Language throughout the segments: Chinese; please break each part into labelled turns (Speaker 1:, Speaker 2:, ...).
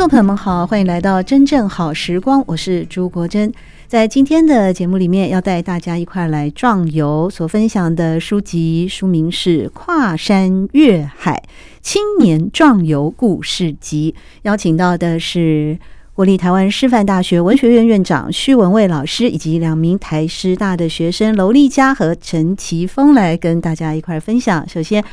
Speaker 1: 众朋友们好，欢迎来到真正好时光，我是朱国珍。在今天的节目里面，要带大家一块来壮游，所分享的书籍书名是《跨山越海青年壮游故事集》，邀请到的是国立台湾师范大学文学院院长徐文蔚老师，以及两名台师大的学生娄丽佳和陈奇峰来跟大家一块分享。首先，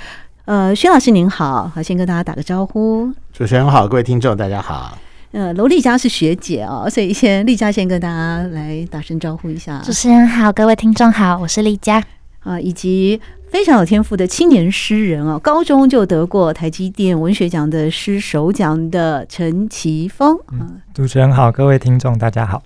Speaker 1: 呃，薛老师您好，好，先跟大家打个招呼。
Speaker 2: 主持人好，各位听众大家好。
Speaker 1: 呃，娄丽佳是学姐哦，所以先丽佳先跟大家来打声招呼一下。
Speaker 3: 主持人好，各位听众好，我是丽佳
Speaker 1: 啊，以及非常有天赋的青年诗人哦，高中就得过台积电文学奖的诗首奖的陈奇峰。
Speaker 4: 嗯，主持人好，各位听众大家好。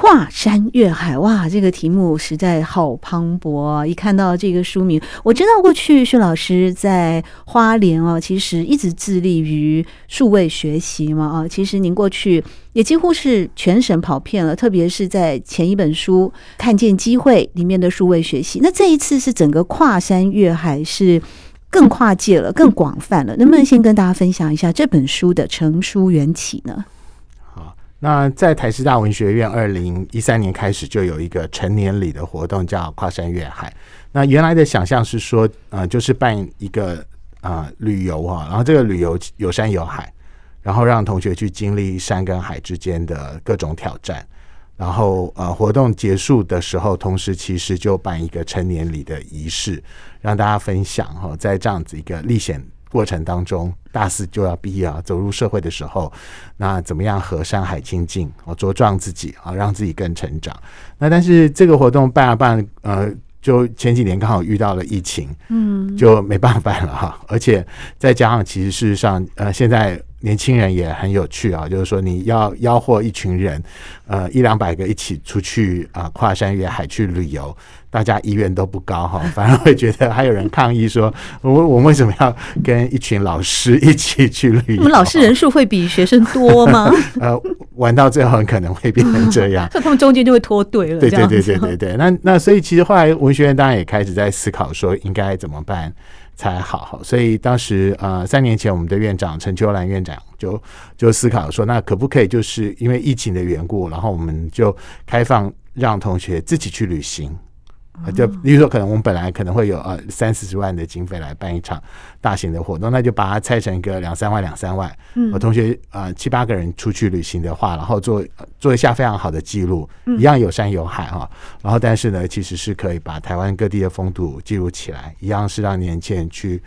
Speaker 1: 跨山越海，哇，这个题目实在好磅礴啊！一看到这个书名，我知道过去薛老师在花莲啊，其实一直致力于数位学习嘛啊。其实您过去也几乎是全省跑遍了，特别是在前一本书《看见机会》里面的数位学习。那这一次是整个跨山越海，是更跨界了，更广泛了。能不能先跟大家分享一下这本书的成书缘起呢？
Speaker 2: 那在台师大文学院，二零一三年开始就有一个成年礼的活动，叫跨山越海。那原来的想象是说，呃，就是办一个啊、呃、旅游啊，然后这个旅游有山有海，然后让同学去经历山跟海之间的各种挑战。然后呃，活动结束的时候，同时其实就办一个成年礼的仪式，让大家分享哈，在这样子一个历险。过程当中，大四就要毕业啊，走入社会的时候，那怎么样和山海亲近，哦，茁壮自己啊，让自己更成长。那但是这个活动办啊办，呃，就前几年刚好遇到了疫情，嗯，就没办法办了哈。而且再加上，其实事实上，呃，现在年轻人也很有趣啊，就是说你要吆喝一群人，呃，一两百个一起出去啊，跨山越海去旅游。大家意愿都不高哈，反而会觉得还有人抗议说：“我我们为什么要跟一群老师一起去旅游？”
Speaker 1: 我们老师人数会比学生多吗？
Speaker 2: 呃，玩到最后很可能会变成这样，
Speaker 1: 那他们中间就会脱队了。
Speaker 2: 对对对对对对。那那所以其实后来文学院当然也开始在思考说应该怎么办才好。所以当时呃三年前我们的院长陈秋兰院长就就思考说，那可不可以就是因为疫情的缘故，然后我们就开放让同学自己去旅行。就比如说，可能我们本来可能会有呃三四十万的经费来办一场大型的活动，那就把它拆成一个两三万两三万。嗯，我同学呃七八个人出去旅行的话，然后做做一下非常好的记录，一样有山有海哈。然后但是呢，其实是可以把台湾各地的风土记录起来，一样是让年轻人去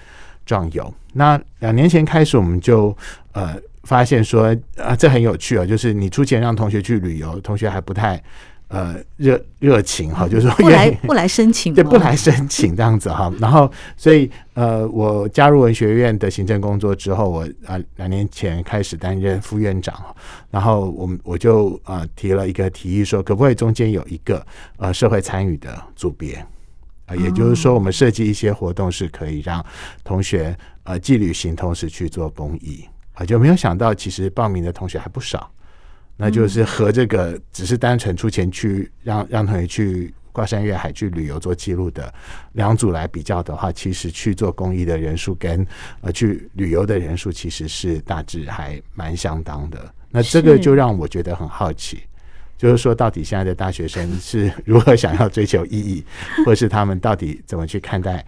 Speaker 2: 壮游。那两年前开始，我们就呃发现说啊，这很有趣啊，就是你出钱让同学去旅游，同学还不太。呃，热热情哈，就是说
Speaker 1: 不来不来申请，
Speaker 2: 对，不来申请这样子哈。然后，所以呃，我加入文学院的行政工作之后，我啊两年前开始担任副院长，然后我们我就呃提了一个提议，说可不可以中间有一个呃社会参与的组别啊，也就是说，我们设计一些活动是可以让同学呃既旅行同时去做公益啊，就没有想到其实报名的同学还不少。那就是和这个只是单纯出钱去让让同学去跨山越海去旅游做记录的两组来比较的话，其实去做公益的人数跟呃去旅游的人数其实是大致还蛮相当的。那这个就让我觉得很好奇，就是说到底现在的大学生是 如何想要追求意义，或是他们到底怎么去看待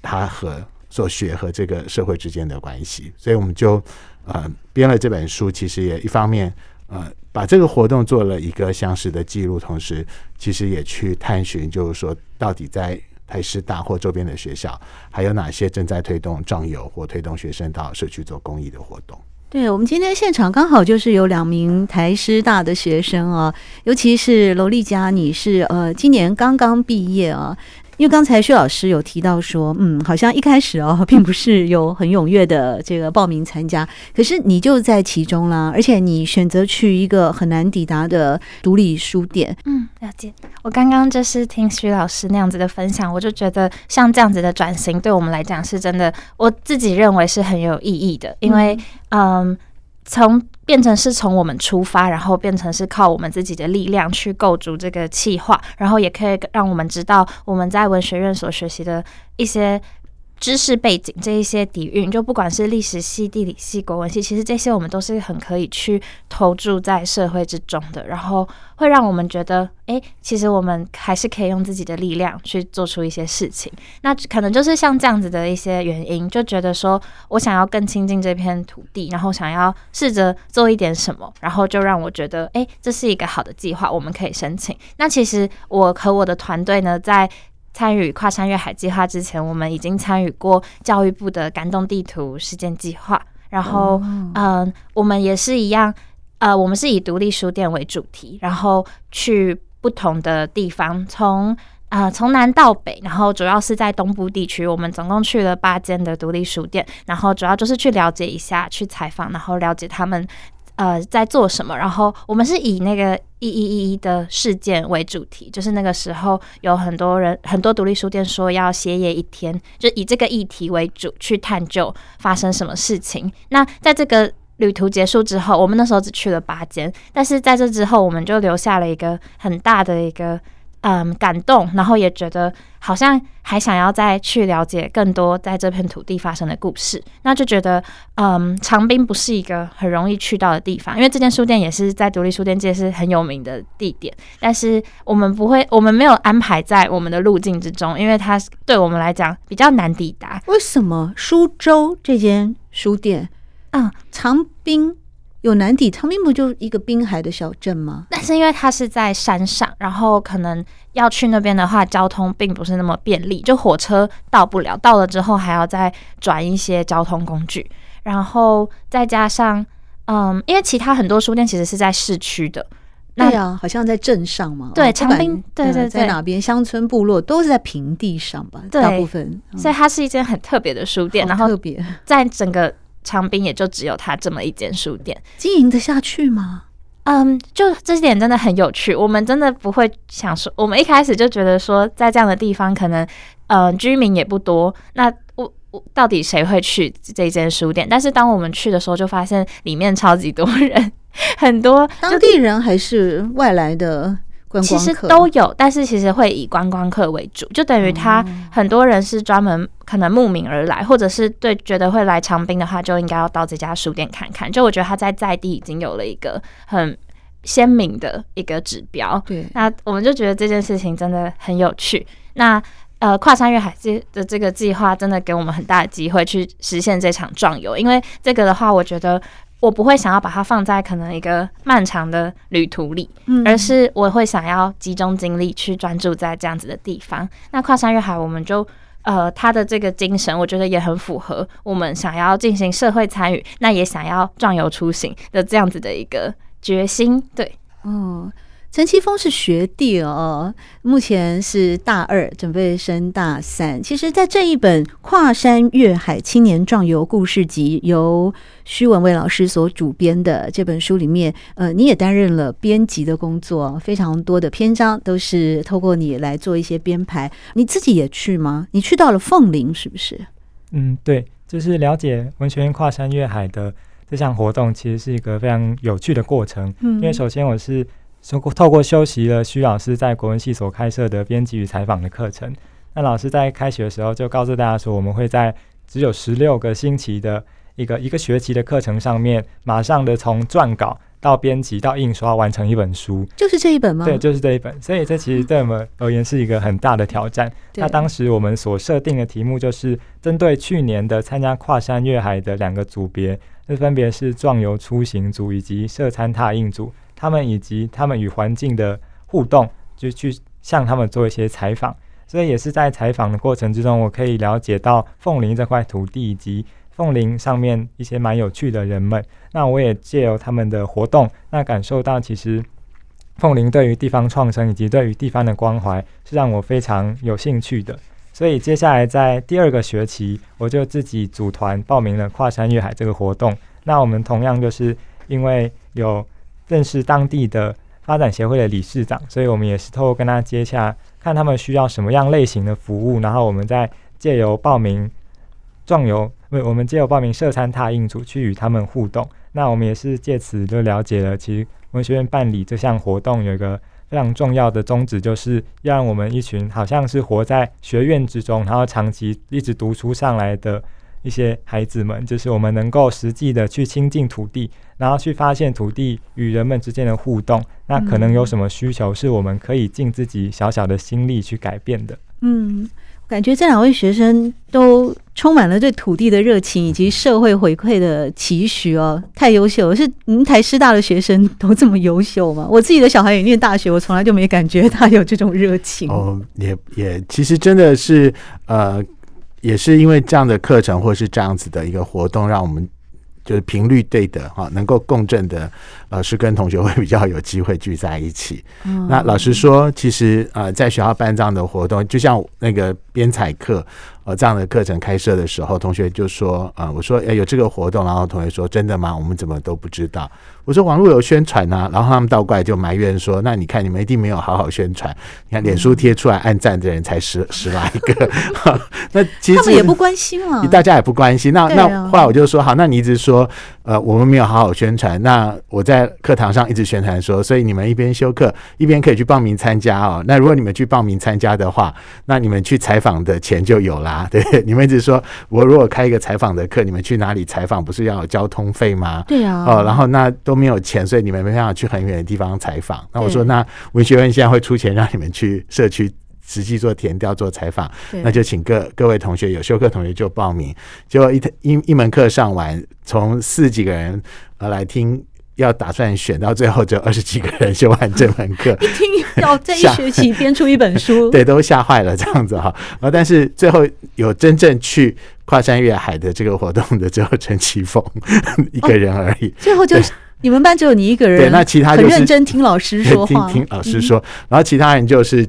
Speaker 2: 他和所学和这个社会之间的关系？所以我们就呃编了这本书，其实也一方面呃。把这个活动做了一个详实的记录，同时其实也去探寻，就是说到底在台师大或周边的学校，还有哪些正在推动壮游或推动学生到社区做公益的活动。
Speaker 1: 对，我们今天现场刚好就是有两名台师大的学生啊，尤其是娄立嘉，你是呃今年刚刚毕业啊。因为刚才薛老师有提到说，嗯，好像一开始哦，并不是有很踊跃的这个报名参加，可是你就在其中啦，而且你选择去一个很难抵达的独立书店。
Speaker 3: 嗯，了解。我刚刚就是听徐老师那样子的分享，我就觉得像这样子的转型，对我们来讲是真的，我自己认为是很有意义的，因为嗯。嗯从变成是从我们出发，然后变成是靠我们自己的力量去构筑这个计划，然后也可以让我们知道我们在文学院所学习的一些。知识背景这一些底蕴，就不管是历史系、地理系、国文系，其实这些我们都是很可以去投注在社会之中的，然后会让我们觉得，哎，其实我们还是可以用自己的力量去做出一些事情。那可能就是像这样子的一些原因，就觉得说我想要更亲近这片土地，然后想要试着做一点什么，然后就让我觉得，哎，这是一个好的计划，我们可以申请。那其实我和我的团队呢，在参与跨山越海计划之前，我们已经参与过教育部的感动地图实践计划。然后，嗯、呃，我们也是一样，呃，我们是以独立书店为主题，然后去不同的地方，从呃从南到北，然后主要是在东部地区，我们总共去了八间的独立书店，然后主要就是去了解一下，去采访，然后了解他们。呃，在做什么？然后我们是以那个一一一一的事件为主题，就是那个时候有很多人，很多独立书店说要歇业一天，就以这个议题为主去探究发生什么事情。那在这个旅途结束之后，我们那时候只去了八间，但是在这之后，我们就留下了一个很大的一个。嗯，感动，然后也觉得好像还想要再去了解更多在这片土地发生的故事，那就觉得，嗯，长滨不是一个很容易去到的地方，因为这间书店也是在独立书店界是很有名的地点，但是我们不会，我们没有安排在我们的路径之中，因为它对我们来讲比较难抵达。
Speaker 1: 为什么苏州这间书店啊，长滨？有南抵，长滨不就一个滨海的小镇吗？
Speaker 3: 但是因为它是在山上，然后可能要去那边的话，交通并不是那么便利，就火车到不了，到了之后还要再转一些交通工具，然后再加上，嗯，因为其他很多书店其实是在市区的，
Speaker 1: 那对啊，好像在镇上嘛，
Speaker 3: 对，长滨，对对对，
Speaker 1: 在哪边乡村部落都是在平地上吧，大部分，
Speaker 3: 嗯，所以它是一间很特别的书店，然后特别在整个。长滨也就只有他这么一间书店，
Speaker 1: 经营得下去吗？
Speaker 3: 嗯，就这点真的很有趣。我们真的不会想说，我们一开始就觉得说，在这样的地方，可能呃居民也不多。那我我到底谁会去这间书店？但是当我们去的时候，就发现里面超级多人，很多
Speaker 1: 当地人还是外来的。
Speaker 3: 其实都有，但是其实会以观光客为主，就等于他很多人是专门可能慕名而来，或者是对觉得会来长滨的话，就应该要到这家书店看看。就我觉得他在在地已经有了一个很鲜明的一个指标。对，那我们就觉得这件事情真的很有趣。那呃，跨山越海这的这个计划真的给我们很大的机会去实现这场壮游，因为这个的话，我觉得。我不会想要把它放在可能一个漫长的旅途里，而是我会想要集中精力去专注在这样子的地方。那跨山越海，我们就呃，他的这个精神，我觉得也很符合我们想要进行社会参与，那也想要壮游出行的这样子的一个决心。对，
Speaker 1: 嗯。陈奇峰是学弟哦，目前是大二，准备升大三。其实，在这一本《跨山越海青年壮游故事集》由徐文蔚老师所主编的这本书里面，呃，你也担任了编辑的工作，非常多的篇章都是透过你来做一些编排。你自己也去吗？你去到了凤林，是不是？
Speaker 4: 嗯，对，就是了解文学院跨山越海的这项活动，其实是一个非常有趣的过程。嗯，因为首先我是。透过透过修习了徐老师在国文系所开设的编辑与采访的课程，那老师在开学的时候就告诉大家说，我们会在只有十六个星期的一个一个学期的课程上面，马上的从撰稿到编辑到印刷完成一本书，
Speaker 1: 就是这一本吗？
Speaker 4: 对，就是这一本。所以这其实对我们而言是一个很大的挑战。那当时我们所设定的题目就是针对去年的参加跨山越海的两个组别，这分别是壮游出行组以及社参踏印组。他们以及他们与环境的互动，就去向他们做一些采访，所以也是在采访的过程之中，我可以了解到凤林这块土地以及凤林上面一些蛮有趣的人们。那我也借由他们的活动，那感受到其实凤林对于地方创生以及对于地方的关怀是让我非常有兴趣的。所以接下来在第二个学期，我就自己组团报名了跨山越海这个活动。那我们同样就是因为有认识当地的发展协会的理事长，所以我们也是透过跟他接洽，看他们需要什么样类型的服务，然后我们再借由报名壮游，不，我们借由报名社餐踏印组去与他们互动。那我们也是借此就了解了，其实文学院办理这项活动有一个。非常重要的宗旨就是要让我们一群好像是活在学院之中，然后长期一直读书上来的一些孩子们，就是我们能够实际的去亲近土地，然后去发现土地与人们之间的互动。那可能有什么需求是我们可以尽自己小小的心力去改变的。
Speaker 1: 嗯。感觉这两位学生都充满了对土地的热情以及社会回馈的期许哦，太优秀了！是您台师大的学生都这么优秀吗？我自己的小孩也念大学，我从来就没感觉他有这种热情。
Speaker 2: 哦，也也，其实真的是呃，也是因为这样的课程或是这样子的一个活动，让我们。就是频率对的哈，能够共振的老师跟同学会比较有机会聚在一起。嗯、那老实说，其实呃，在学校办这样的活动，就像那个编采课。呃，这样的课程开设的时候，同学就说：“啊、呃，我说，哎，有这个活动。”然后同学说：“真的吗？我们怎么都不知道？”我说：“网络有宣传呐、啊。”然后他们倒过来就埋怨说：“那你看，你们一定没有好好宣传。你看，脸书贴出来按赞的人才十十来个。那其实他们
Speaker 1: 也不关心了，
Speaker 2: 大家也不关心。那那后来我就说：好，那你一直说，呃，我们没有好好宣传。那我在课堂上一直宣传说，所以你们一边修课一边可以去报名参加哦。那如果你们去报名参加的话，那你们去采访的钱就有啦。”啊，对，你们一直说，我如果开一个采访的课，你们去哪里采访？不是要有交通费吗？
Speaker 1: 对啊。
Speaker 2: 哦，然后那都没有钱，所以你们没办法去很远的地方采访。那我说，那文学院现在会出钱让你们去社区实际做填调、做采访，那就请各各位同学有修课同学就报名。结果一一一门课上完，从四几个人呃来听。要打算选到最后，只有二十几个人修完这门课，
Speaker 1: 一听要在一学期 编出一本书，
Speaker 2: 对，都吓坏了这样子哈。然后，但是最后有真正去跨山越海的这个活动的，只有陈奇峰 一个人而已。
Speaker 1: 最后就是你们班只有你一个人，
Speaker 2: 对，那其他就是
Speaker 1: 认真听老师说话，
Speaker 2: 听听老师说，然后其他人就是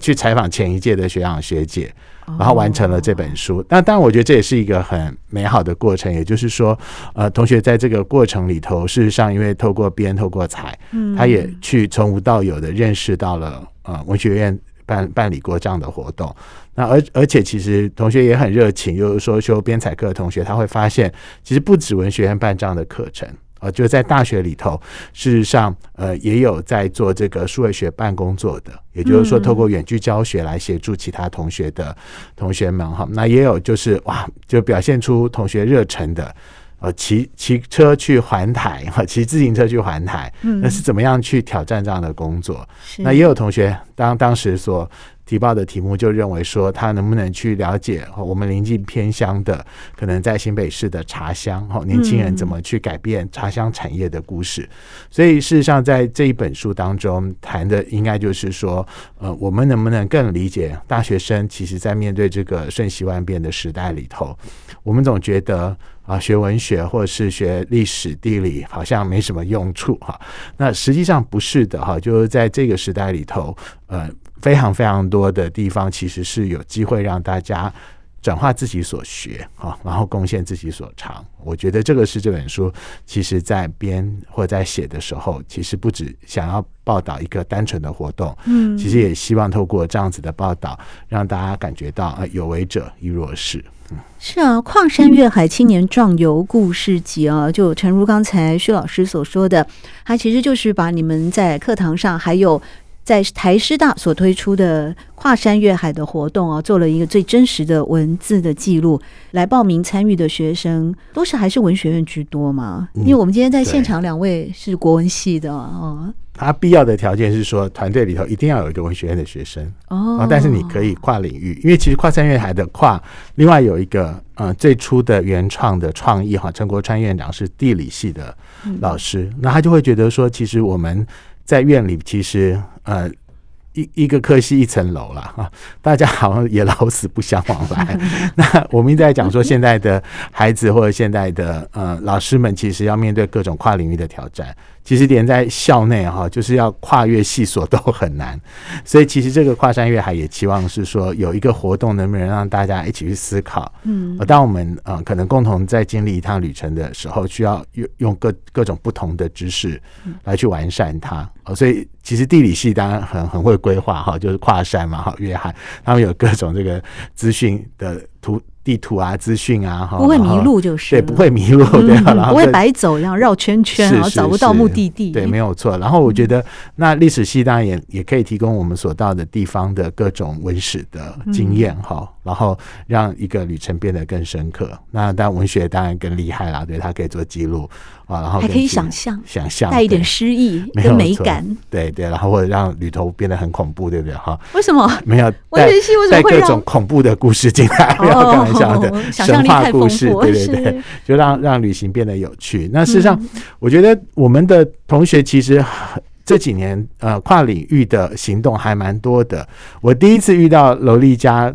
Speaker 2: 去采访前一届的学长学姐。然后完成了这本书，那当然我觉得这也是一个很美好的过程。也就是说，呃，同学在这个过程里头，事实上因为透过编、透过采，他也去从无到有的认识到了呃文学院办办理过这样的活动。那而而且其实同学也很热情，就是说修编采课的同学他会发现，其实不止文学院办这样的课程。呃，就在大学里头，事实上，呃，也有在做这个数位学办工作的，也就是说，透过远距教学来协助其他同学的同学们哈。那也有就是哇，就表现出同学热忱的，呃，骑骑车去环台哈，骑自行车去环台，那是怎么样去挑战这样的工作？那也有同学当当时所。提报的题目就认为说，他能不能去了解我们临近偏乡的，可能在新北市的茶乡，哈，年轻人怎么去改变茶乡产业的故事。所以事实上，在这一本书当中谈的，应该就是说，呃，我们能不能更理解大学生，其实在面对这个瞬息万变的时代里头，我们总觉得啊，学文学或者是学历史地理好像没什么用处哈。那实际上不是的哈，就是在这个时代里头，呃。非常非常多的地方，其实是有机会让大家转化自己所学啊，然后贡献自己所长。我觉得这个是这本书其实在编或在写的时候，其实不止想要报道一个单纯的活动，嗯，其实也希望透过这样子的报道，让大家感觉到啊，有为者亦若是。嗯，
Speaker 1: 是啊，矿山越海青年壮游故事集啊，就诚如刚才薛老师所说的，它其实就是把你们在课堂上还有。在台师大所推出的跨山越海的活动啊，做了一个最真实的文字的记录。来报名参与的学生都是还是文学院居多嘛？因为我们今天在现场两位是国文系的哦。
Speaker 2: 他必要的条件是说，团队里头一定要有一个文学院的学生哦。但是你可以跨领域，因为其实跨山越海的跨，另外有一个呃最初的原创的创意哈，陈国川院长是地理系的老师，那他就会觉得说，其实我们。在院里，其实呃，一一个科系一层楼了哈，大家好像也老死不相往来。那我们一直在讲说，现在的孩子或者现在的呃老师们，其实要面对各种跨领域的挑战。其实连在校内哈，就是要跨越系所都很难。所以其实这个跨山越海也期望是说有一个活动，能不能让大家一起去思考？嗯，当我们呃可能共同在经历一趟旅程的时候，需要用用各各种不同的知识来去完善它。所以其实地理系当然很很会规划哈，就是跨山嘛哈，越海他们有各种这个资讯的图。地图啊，资讯啊，哈
Speaker 1: 不会迷路就是
Speaker 2: 对，不会迷路，对，然后
Speaker 1: 不会白走，然后绕圈圈，然后找不到目的地，
Speaker 2: 对，没有错。然后我觉得，那历史系当然也也可以提供我们所到的地方的各种文史的经验哈，然后让一个旅程变得更深刻。那当然文学当然更厉害啦，对，它可以做记录啊，然后
Speaker 1: 还可以想象，
Speaker 2: 想象
Speaker 1: 带一点诗意 跟美感，
Speaker 2: 对对，然后或者让旅途变得很恐怖，对不对哈？
Speaker 1: 为什么
Speaker 2: 没有
Speaker 1: 文学系为什么
Speaker 2: 带各种恐怖的故事进来？不要开玩笑的。神话故事，对对对，就让让旅行变得有趣。那事实上，我觉得我们的同学其实这几年呃跨领域的行动还蛮多的。我第一次遇到楼丽家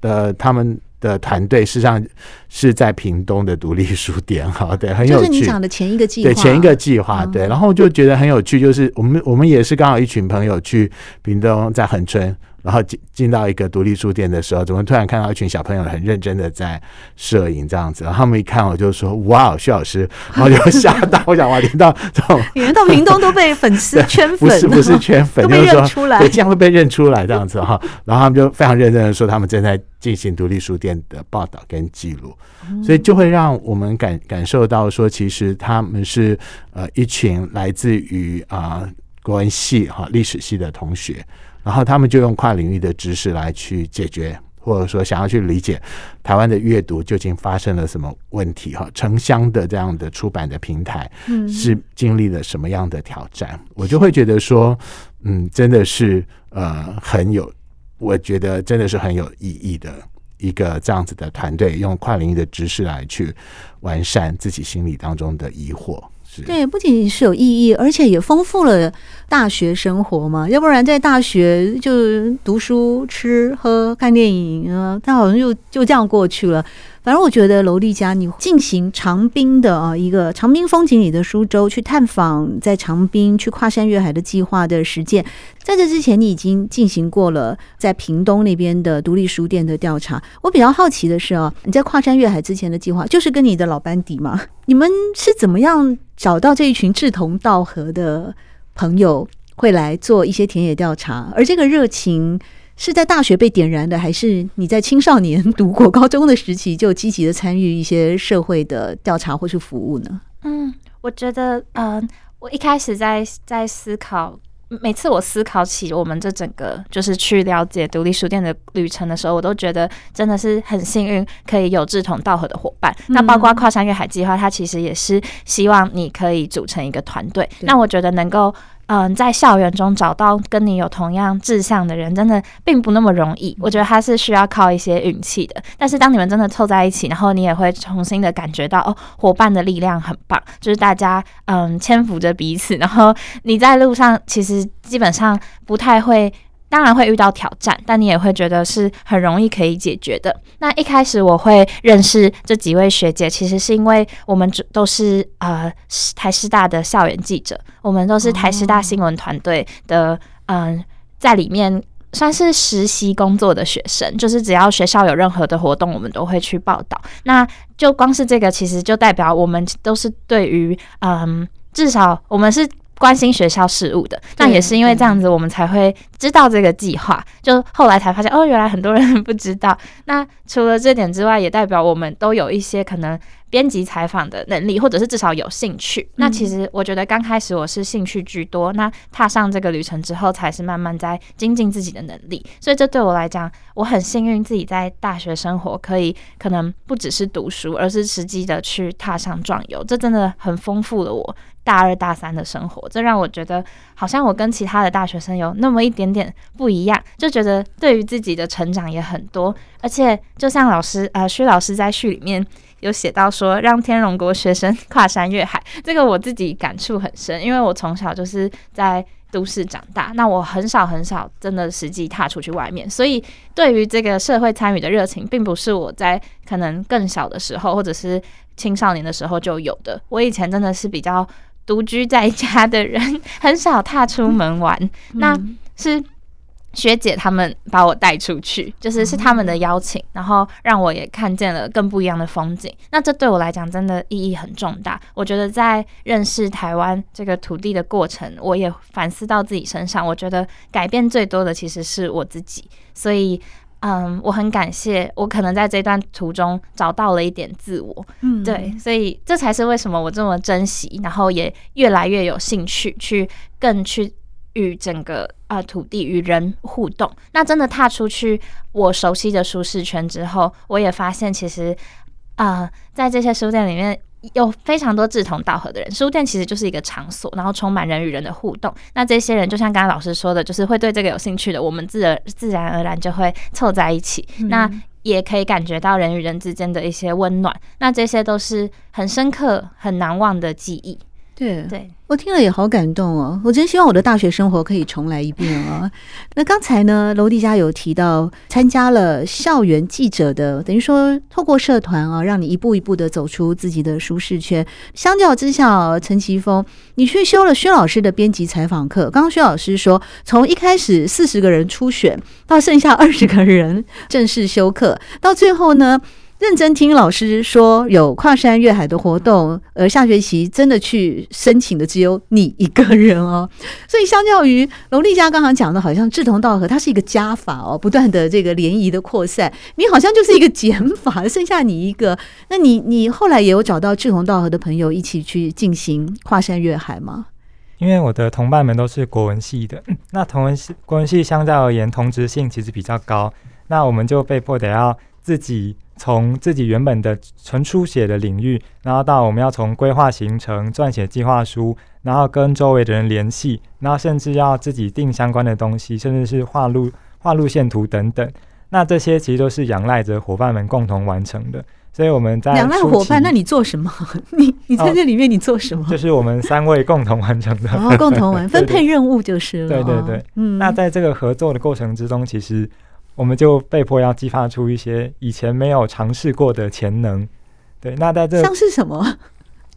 Speaker 2: 的他们的团队，事实上是在屏东的独立书店，哈，对，很有趣。
Speaker 1: 就是你讲的前一个计划，
Speaker 2: 对前一个计划，对，然后就觉得很有趣，就是我们我们也是刚好一群朋友去屏东，在恒春。然后进进到一个独立书店的时候，怎么突然看到一群小朋友很认真的在摄影这样子？然后他们一看我就说：“哇，徐老师！” 然后就吓到，我想哇，连到这种，
Speaker 1: 连到屏东都被粉丝圈粉，
Speaker 2: 不是不是圈粉，
Speaker 1: 都被认出来，
Speaker 2: 对，这样会被认出来这样子哈。然后他们就非常认真的说，他们正在进行独立书店的报道跟记录，所以就会让我们感感受到说，其实他们是呃一群来自于啊国文系哈历史系的同学。然后他们就用跨领域的知识来去解决，或者说想要去理解台湾的阅读究竟发生了什么问题哈？城乡的这样的出版的平台，嗯，是经历了什么样的挑战？我就会觉得说，嗯，真的是呃很有，我觉得真的是很有意义的一个这样子的团队，用跨领域的知识来去完善自己心里当中的疑惑。
Speaker 1: 对，不仅是有意义，而且也丰富了大学生活嘛。要不然在大学就读书、吃喝、看电影啊，他好像就就这样过去了。反正我觉得楼丽佳，你进行长滨的啊一个长滨风景里的苏州，去探访在长滨去跨山越海的计划的实践，在这之前你已经进行过了在屏东那边的独立书店的调查。我比较好奇的是啊，你在跨山越海之前的计划，就是跟你的老班底嘛？你们是怎么样找到这一群志同道合的朋友，会来做一些田野调查？而这个热情。是在大学被点燃的，还是你在青少年读过高中的时期就积极的参与一些社会的调查或是服务呢？
Speaker 3: 嗯，我觉得，嗯、呃，我一开始在在思考，每次我思考起我们这整个就是去了解独立书店的旅程的时候，我都觉得真的是很幸运，可以有志同道合的伙伴。嗯、那包括跨山越海计划，它其实也是希望你可以组成一个团队。那我觉得能够。嗯，在校园中找到跟你有同样志向的人，真的并不那么容易。我觉得他是需要靠一些运气的。但是当你们真的凑在一起，然后你也会重新的感觉到，哦，伙伴的力量很棒，就是大家嗯牵扶着彼此，然后你在路上其实基本上不太会。当然会遇到挑战，但你也会觉得是很容易可以解决的。那一开始我会认识这几位学姐，其实是因为我们都是呃台师大的校园记者，我们都是台师大新闻团队的，嗯、在里面算是实习工作的学生，就是只要学校有任何的活动，我们都会去报道。那就光是这个，其实就代表我们都是对于嗯、至少我们是。关心学校事务的，那也是因为这样子，我们才会知道这个计划。就后来才发现，哦，原来很多人不知道。那除了这点之外，也代表我们都有一些可能。编辑采访的能力，或者是至少有兴趣。那其实我觉得刚开始我是兴趣居多，那踏上这个旅程之后，才是慢慢在精进自己的能力。所以这对我来讲，我很幸运自己在大学生活可以可能不只是读书，而是实际的去踏上壮游。这真的很丰富了我大二大三的生活。这让我觉得好像我跟其他的大学生有那么一点点不一样，就觉得对于自己的成长也很多。而且就像老师呃薛老师在序里面。有写到说，让天龙国学生 跨山越海，这个我自己感触很深，因为我从小就是在都市长大，那我很少很少真的实际踏出去外面，所以对于这个社会参与的热情，并不是我在可能更小的时候或者是青少年的时候就有的。我以前真的是比较独居在家的人，很少踏出门玩。嗯、那是。学姐他们把我带出去，就是是他们的邀请，然后让我也看见了更不一样的风景。那这对我来讲真的意义很重大。我觉得在认识台湾这个土地的过程，我也反思到自己身上。我觉得改变最多的其实是我自己。所以，嗯，我很感谢我可能在这段途中找到了一点自我。嗯，对，所以这才是为什么我这么珍惜，然后也越来越有兴趣去更去。与整个啊、呃、土地与人互动，那真的踏出去我熟悉的舒适圈之后，我也发现其实啊、呃，在这些书店里面有非常多志同道合的人。书店其实就是一个场所，然后充满人与人的互动。那这些人就像刚刚老师说的，就是会对这个有兴趣的，我们自然自然而然就会凑在一起。嗯、那也可以感觉到人与人之间的一些温暖。那这些都是很深刻、很难忘的记忆。
Speaker 1: 对对，我听了也好感动哦！我真希望我的大学生活可以重来一遍哦！那刚才呢，楼蒂嘉有提到参加了校园记者的，等于说透过社团啊，让你一步一步的走出自己的舒适圈。相较之下，陈奇峰，你去修了薛老师的编辑采访课。刚刚薛老师说，从一开始四十个人初选，到剩下二十个人正式修课，到最后呢，认真听老师说有跨山越海的活动，而下学期真的去申请的只有你一个人哦。所以相较于楼蒂嘉刚刚讲的，好像志同道合，它是一个加法哦，不断的这个联谊的扩散。你好像就是一个减法，剩下你一个。那你你后来也有找到志同道合的朋友一起去进行跨山越海吗？
Speaker 4: 因为我的同伴们都是国文系的，那同文系国文系相较而言同质性其实比较高，那我们就被迫得要自己。从自己原本的纯书写的领域，然后到我们要从规划行程、撰写计划书，然后跟周围的人联系，然后甚至要自己定相关的东西，甚至是画路、画路线图等等。那这些其实都是仰赖着伙伴们共同完成的。所以我们在
Speaker 1: 仰赖伙伴，那你做什么？你你在这里面你做什么？
Speaker 4: 哦，就是我们三位共同完成的，
Speaker 1: 哦，共同完 分配任务就是了。
Speaker 4: 对对对，嗯。那在这个合作的过程之中，其实。我们就被迫要激发出一些以前没有尝试过的潜能，对。那在这
Speaker 1: 像是什么？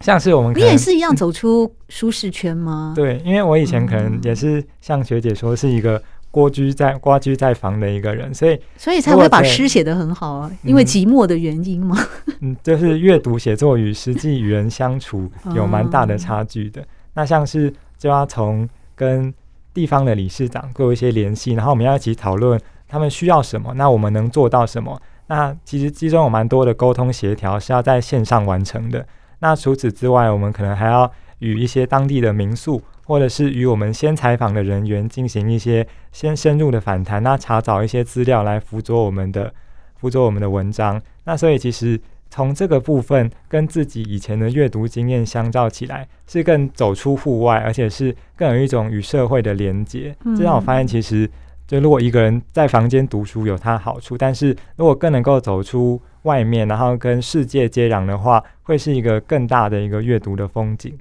Speaker 4: 像是我们，
Speaker 1: 你也是一样走出舒适圈吗？
Speaker 4: 对，因为我以前可能也是像学姐说，是一个蜗居在蜗居在房的一个人，所以
Speaker 1: 所以才会把诗写得很好啊，因为寂寞的原因吗？
Speaker 4: 嗯，就是阅读写作与实际与人相处有蛮大的差距的。那像是就要从跟地方的理事长做一些联系，然后我们要一起讨论。他们需要什么？那我们能做到什么？那其实其中有蛮多的沟通协调是要在线上完成的。那除此之外，我们可能还要与一些当地的民宿，或者是与我们先采访的人员进行一些先深入的访谈，那查找一些资料来辅佐我们的辅佐我们的文章。那所以其实从这个部分跟自己以前的阅读经验相较起来，是更走出户外，而且是更有一种与社会的连接。这让我发现其实。就如果一个人在房间读书有它好处，但是如果更能够走出外面，然后跟世界接壤的话，会是一个更大的一个阅读的风景。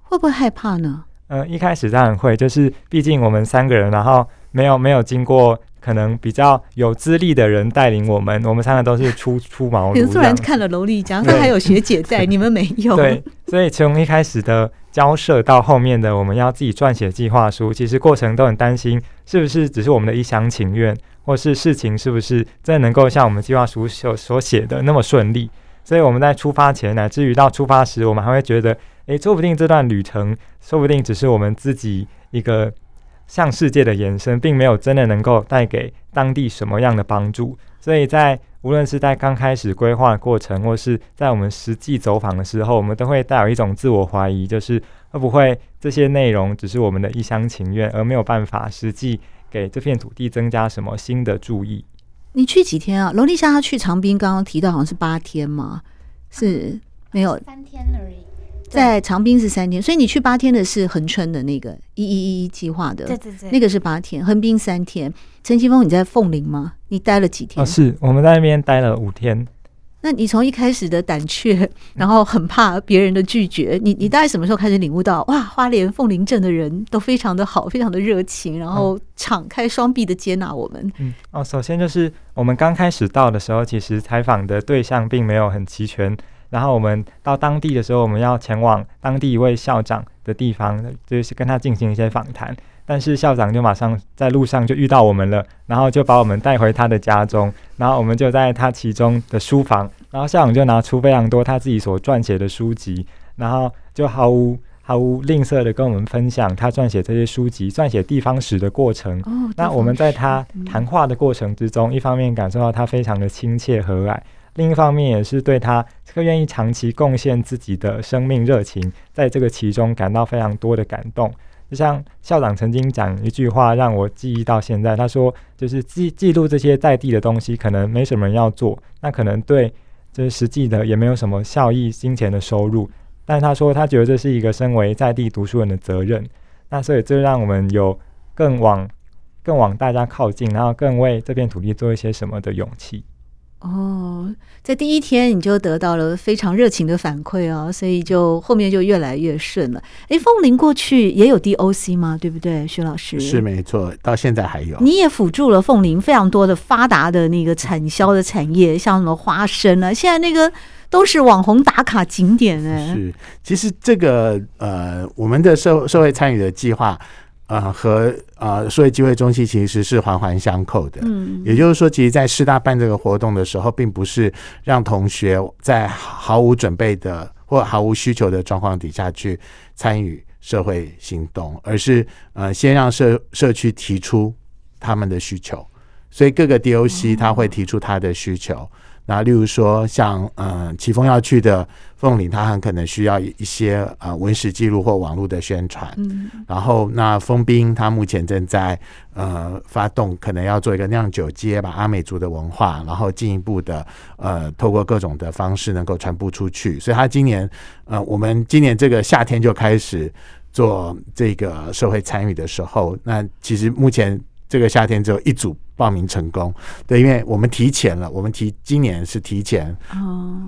Speaker 1: 会不会害怕呢？
Speaker 4: 呃，一开始当然会，就是毕竟我们三个人，然后没有没有经过。可能比较有资历的人带领我们，我们三个都是初出茅庐。你
Speaker 1: 突然看了楼蒂嘉，他还有学姐在，你们没有。
Speaker 4: 对，所以从一开始的交涉到后面的我们要自己撰写计划书，其实过程都很担心，是不是只是我们的一厢情愿，或是事情是不是真的能够像我们计划书所所写的那么顺利？所以我们在出发前，乃至于到出发时，我们还会觉得，诶，说不定这段旅程，说不定只是我们自己一个。向世界的延伸，并没有真的能够带给当地什么样的帮助，所以在无论是在刚开始规划的过程，或是在我们实际走访的时候，我们都会带有一种自我怀疑，就是会不会这些内容只是我们的一厢情愿，而没有办法实际给这片土地增加什么新的注意。
Speaker 1: 你去几天啊？罗丽莎她去长滨，刚刚提到好像是八天吗？是没有
Speaker 3: 三天而已。
Speaker 1: 在长滨是三天，所以你去八天的是恒春的那个一一一计划的，
Speaker 3: 对对对，
Speaker 1: 那个是八天，横滨三天。陈奇峰，你在凤林吗？你待了几天？
Speaker 4: 哦，是我们在那边待了五天。
Speaker 1: 那你从一开始的胆怯，然后很怕别人的拒绝，你你大概什么时候开始领悟到，哇，花莲凤林镇的人都非常的好，非常的热情，然后敞开双臂的接纳我们？
Speaker 4: 嗯，哦，首先就是我们刚开始到的时候，其实采访的对象并没有很齐全。然后我们到当地的时候，我们要前往当地一位校长的地方，就是跟他进行一些访谈。但是校长就马上在路上就遇到我们了，然后就把我们带回他的家中，然后我们就在他其中的书房，然后校长就拿出非常多他自己所撰写的书籍，然后就毫无毫无吝啬的跟我们分享他撰写这些书籍、撰写地方史的过程。哦，那我们在他谈话的过程之中，一方面感受到他非常的亲切和蔼。另一方面，也是对他这个愿意长期贡献自己的生命热情，在这个其中感到非常多的感动。就像校长曾经讲一句话，让我记忆到现在。他说：“就是记记录这些在地的东西，可能没什么人要做，那可能对就是实际的也没有什么效益、金钱的收入。但他说，他觉得这是一个身为在地读书人的责任。那所以这让我们有更往更往大家靠近，然后更为这片土地做一些什么的勇气。”
Speaker 1: 哦，在第一天你就得到了非常热情的反馈哦，所以就后面就越来越顺了。哎，凤林过去也有 DOC 吗？对不对，徐老师？
Speaker 2: 是没错，到现在还有。
Speaker 1: 你也辅助了凤林非常多的发达的那个产销的产业，像什么花生啊，现在那个都是网红打卡景点哎。
Speaker 2: 是，其实这个呃，我们的社社会参与的计划。啊、呃，和啊，社会机会中心其实是环环相扣的。嗯，也就是说，其实，在师大办这个活动的时候，并不是让同学在毫无准备的或毫无需求的状况底下去参与社会行动，而是呃，先让社社区提出他们的需求，所以各个 DOC 他会提出他的需求。哦那例如说像，像嗯，启丰要去的凤林，它很可能需要一些呃文史记录或网络的宣传。嗯。然后，那丰滨它目前正在呃发动，可能要做一个酿酒街，把阿美族的文化，然后进一步的呃透过各种的方式能够传播出去。所以，他今年呃，我们今年这个夏天就开始做这个社会参与的时候，那其实目前这个夏天只有一组。报名成功，对，因为我们提前了，我们提今年是提前，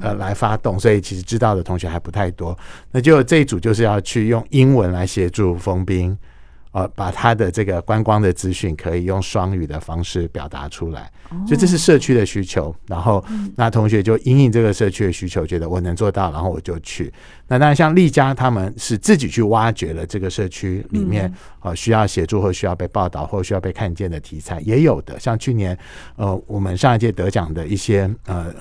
Speaker 2: 呃，来发动，所以其实知道的同学还不太多。那就这一组就是要去用英文来协助丰滨。呃，把他的这个观光的资讯可以用双语的方式表达出来，所以这是社区的需求。然后，那同学就因应这个社区的需求，觉得我能做到，然后我就去。那当然，像丽佳他们是自己去挖掘了这个社区里面呃需要协助或需要被报道或需要被看见的题材，也有的。像去年呃我们上一届得奖的一些呃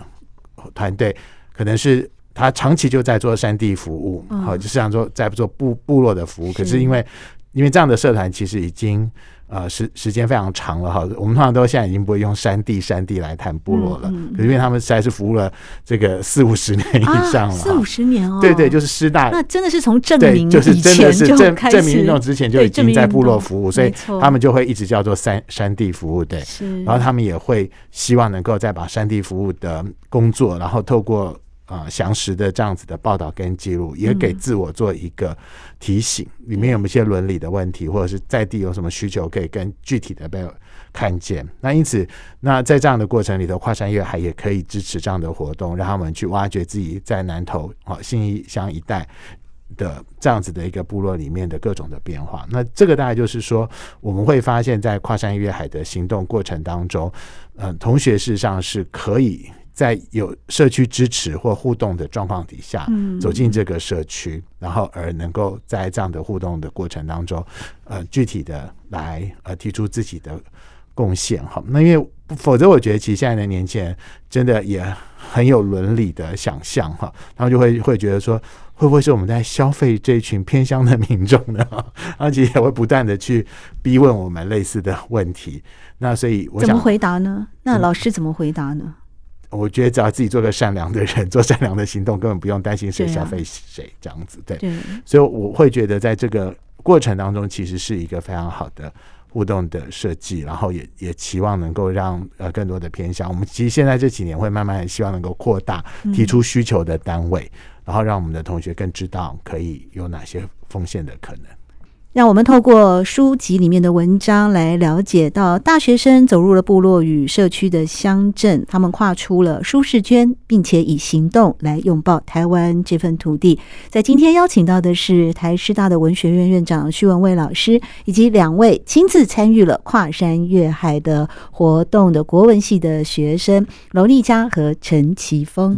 Speaker 2: 团队，可能是他长期就在做山地服务，好，就是想说在做部部落的服务，可是因为因为这样的社团其实已经呃时时间非常长了哈，我们通常都现在已经不会用山地山地来谈部落了，嗯嗯、可是因为他们实在是服务了这个四五十年以上了，啊、
Speaker 1: 四五十年哦，
Speaker 2: 对对，就是师大，
Speaker 1: 那真的是从证明
Speaker 2: 就是真的是证证明运动之前就已经在部落服务，所以他们就会一直叫做山山地服务对，是。然后他们也会希望能够再把山地服务的工作，然后透过。啊，详实的这样子的报道跟记录，也给自我做一个提醒，里面有没有一些伦理的问题，或者是在地有什么需求，可以更具体的被看见。那因此，那在这样的过程里头，跨山越海也可以支持这样的活动，让他们去挖掘自己在南投啊信义乡一带的这样子的一个部落里面的各种的变化。那这个大概就是说，我们会发现，在跨山越海的行动过程当中，嗯，同学事实上是可以。在有社区支持或互动的状况底下，走进这个社区，然后而能够在这样的互动的过程当中，呃，具体的来呃提出自己的贡献。哈，那因为否则，我觉得其实现在的年轻人真的也很有伦理的想象哈，他们就会会觉得说，会不会是我们在消费这一群偏乡的民众呢？而且也会不断的去逼问我们类似的问题。那所以我想，
Speaker 1: 怎么回答呢？那老师怎么回答呢？
Speaker 2: 我觉得只要自己做个善良的人，做善良的行动，根本不用担心谁消费谁这样子。对，对，所以我会觉得在这个过程当中，其实是一个非常好的互动的设计，然后也也期望能够让呃更多的偏向。我们其实现在这几年会慢慢希望能够扩大提出需求的单位，然后让我们的同学更知道可以有哪些奉献的可能。
Speaker 1: 让我们透过书籍里面的文章来了解到，大学生走入了部落与社区的乡镇，他们跨出了舒适圈，并且以行动来拥抱台湾这份土地。在今天邀请到的是台师大的文学院院长徐文蔚老师，以及两位亲自参与了跨山越海的活动的国文系的学生娄丽佳和陈奇峰。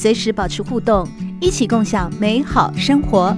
Speaker 1: 随时保持互动，一起共享美好生活。